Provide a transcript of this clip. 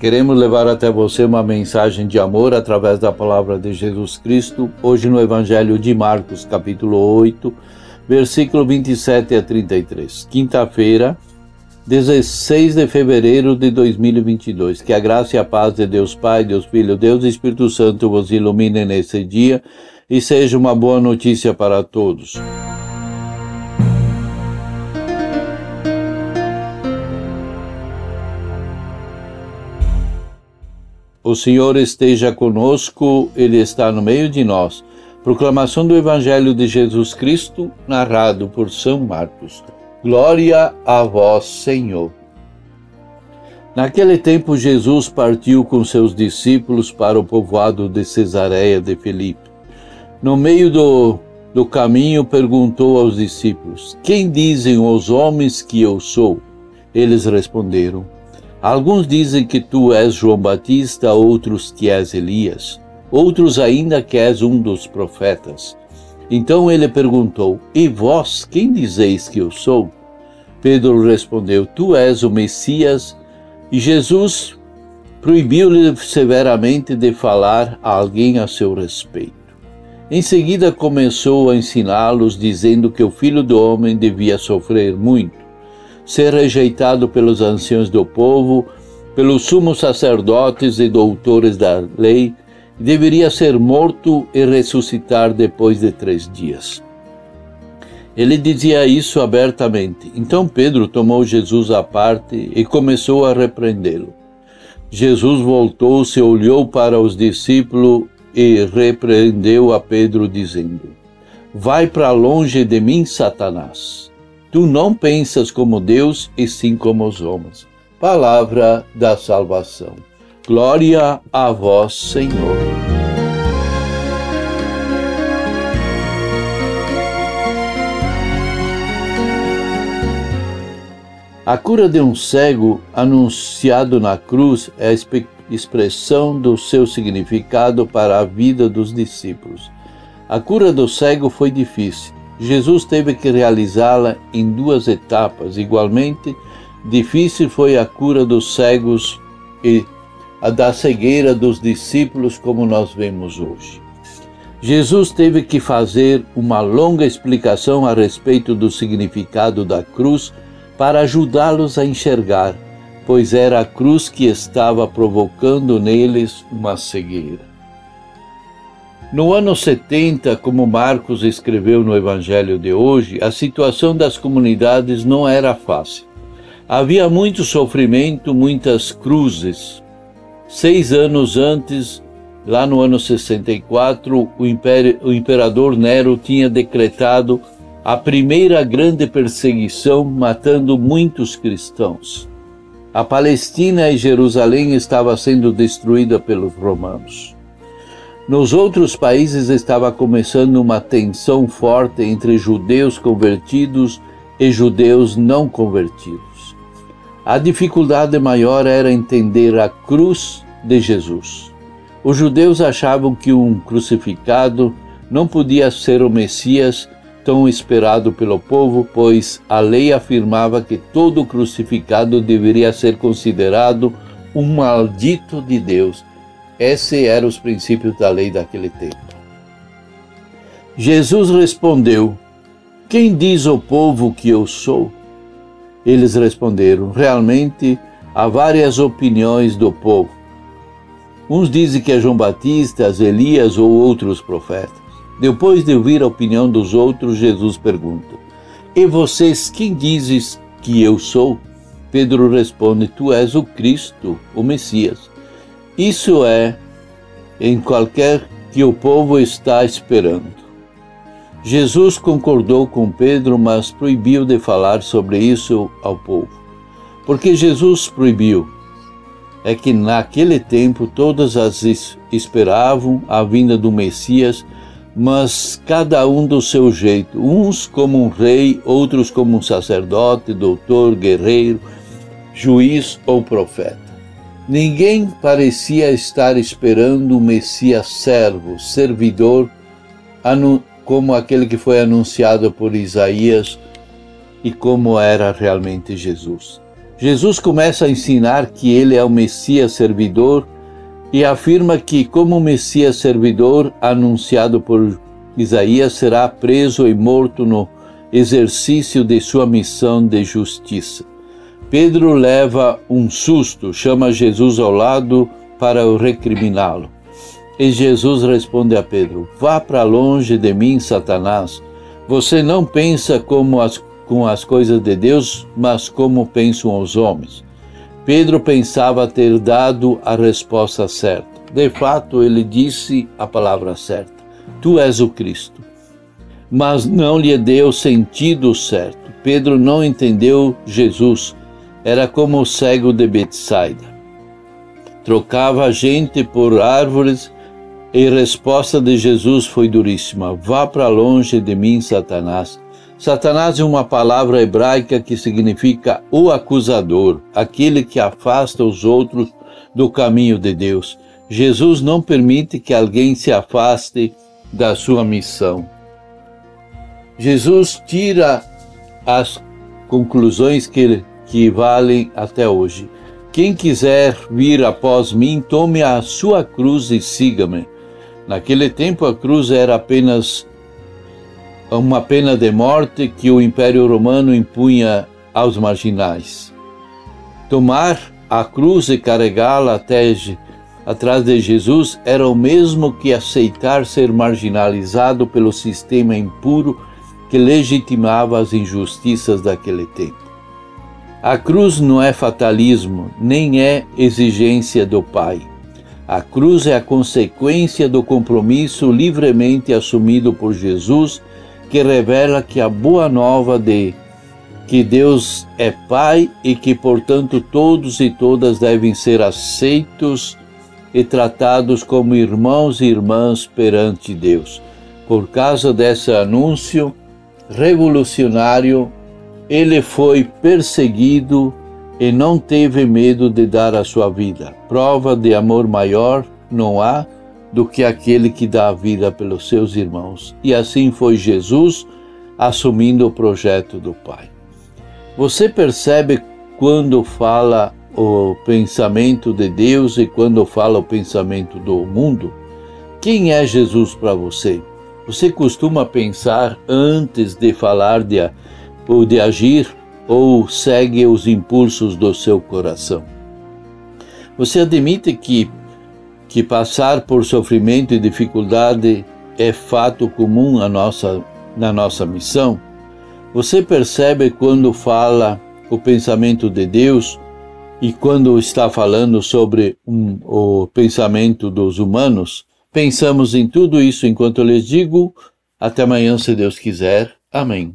Queremos levar até você uma mensagem de amor através da palavra de Jesus Cristo, hoje no Evangelho de Marcos, capítulo 8, versículo 27 a 33. Quinta-feira, 16 de fevereiro de 2022. Que a graça e a paz de Deus Pai, Deus Filho, Deus e Espírito Santo vos ilumine nesse dia e seja uma boa notícia para todos. O Senhor esteja conosco, Ele está no meio de nós. Proclamação do Evangelho de Jesus Cristo, narrado por São Marcos. Glória a vós, Senhor. Naquele tempo, Jesus partiu com seus discípulos para o povoado de Cesareia de Filipe. No meio do, do caminho, perguntou aos discípulos: Quem dizem os homens que eu sou? Eles responderam: Alguns dizem que tu és João Batista, outros que és Elias, outros ainda que és um dos profetas. Então ele perguntou: E vós, quem dizeis que eu sou? Pedro respondeu: Tu és o Messias. E Jesus proibiu-lhe severamente de falar a alguém a seu respeito. Em seguida começou a ensiná-los, dizendo que o filho do homem devia sofrer muito ser rejeitado pelos anciãos do povo, pelos sumos sacerdotes e doutores da lei, deveria ser morto e ressuscitar depois de três dias. Ele dizia isso abertamente. Então Pedro tomou Jesus à parte e começou a repreendê-lo. Jesus voltou-se, olhou para os discípulos e repreendeu a Pedro, dizendo: Vai para longe de mim, Satanás Tu não pensas como Deus e sim como os homens. Palavra da salvação. Glória a vós, Senhor. A cura de um cego anunciado na cruz é a expressão do seu significado para a vida dos discípulos. A cura do cego foi difícil, Jesus teve que realizá-la em duas etapas. Igualmente, difícil foi a cura dos cegos e a da cegueira dos discípulos, como nós vemos hoje. Jesus teve que fazer uma longa explicação a respeito do significado da cruz para ajudá-los a enxergar, pois era a cruz que estava provocando neles uma cegueira. No ano 70, como Marcos escreveu no Evangelho de hoje, a situação das comunidades não era fácil. Havia muito sofrimento, muitas cruzes. Seis anos antes, lá no ano 64, o, império, o imperador Nero tinha decretado a primeira grande perseguição, matando muitos cristãos. A Palestina e Jerusalém estava sendo destruída pelos romanos. Nos outros países estava começando uma tensão forte entre judeus convertidos e judeus não convertidos. A dificuldade maior era entender a cruz de Jesus. Os judeus achavam que um crucificado não podia ser o Messias tão esperado pelo povo, pois a lei afirmava que todo crucificado deveria ser considerado um maldito de Deus esses eram os princípios da lei daquele tempo. Jesus respondeu: Quem diz ao povo que eu sou? Eles responderam: Realmente há várias opiniões do povo. Uns dizem que é João Batista, Elias ou outros profetas. Depois de ouvir a opinião dos outros, Jesus pergunta: E vocês quem dizes que eu sou? Pedro responde: Tu és o Cristo, o Messias. Isso é em qualquer que o povo está esperando. Jesus concordou com Pedro, mas proibiu de falar sobre isso ao povo. Porque Jesus proibiu é que naquele tempo todas as esperavam a vinda do Messias, mas cada um do seu jeito, uns como um rei, outros como um sacerdote, doutor, guerreiro, juiz ou profeta. Ninguém parecia estar esperando um Messias servo, servidor, como aquele que foi anunciado por Isaías e como era realmente Jesus. Jesus começa a ensinar que ele é o Messias servidor e afirma que, como Messias servidor anunciado por Isaías, será preso e morto no exercício de sua missão de justiça. Pedro leva um susto, chama Jesus ao lado para o recriminá-lo. E Jesus responde a Pedro: Vá para longe de mim, Satanás. Você não pensa como as, com as coisas de Deus, mas como pensam os homens. Pedro pensava ter dado a resposta certa. De fato, ele disse a palavra certa: Tu és o Cristo. Mas não lhe deu sentido certo. Pedro não entendeu Jesus. Era como o cego de Betsaida. Trocava a gente por árvores e a resposta de Jesus foi duríssima: Vá para longe de mim, Satanás. Satanás é uma palavra hebraica que significa o acusador, aquele que afasta os outros do caminho de Deus. Jesus não permite que alguém se afaste da sua missão. Jesus tira as conclusões que, que valem até hoje. Quem quiser vir após mim, tome a sua cruz e siga-me. Naquele tempo, a cruz era apenas uma pena de morte que o Império Romano impunha aos marginais. Tomar a cruz e carregá-la até atrás de Jesus era o mesmo que aceitar ser marginalizado pelo sistema impuro que legitimava as injustiças daquele tempo. A cruz não é fatalismo, nem é exigência do Pai. A cruz é a consequência do compromisso livremente assumido por Jesus que revela que a boa nova de que Deus é Pai e que, portanto, todos e todas devem ser aceitos e tratados como irmãos e irmãs perante Deus. Por causa desse anúncio revolucionário, ele foi perseguido e não teve medo de dar a sua vida. Prova de amor maior não há do que aquele que dá a vida pelos seus irmãos. E assim foi Jesus assumindo o projeto do Pai. Você percebe quando fala o pensamento de Deus e quando fala o pensamento do mundo? Quem é Jesus para você? Você costuma pensar antes de falar de, ou de agir ou segue os impulsos do seu coração? Você admite que que passar por sofrimento e dificuldade é fato comum a nossa, na nossa missão, você percebe quando fala o pensamento de Deus e quando está falando sobre um, o pensamento dos humanos? Pensamos em tudo isso enquanto eu lhes digo. Até amanhã, se Deus quiser. Amém.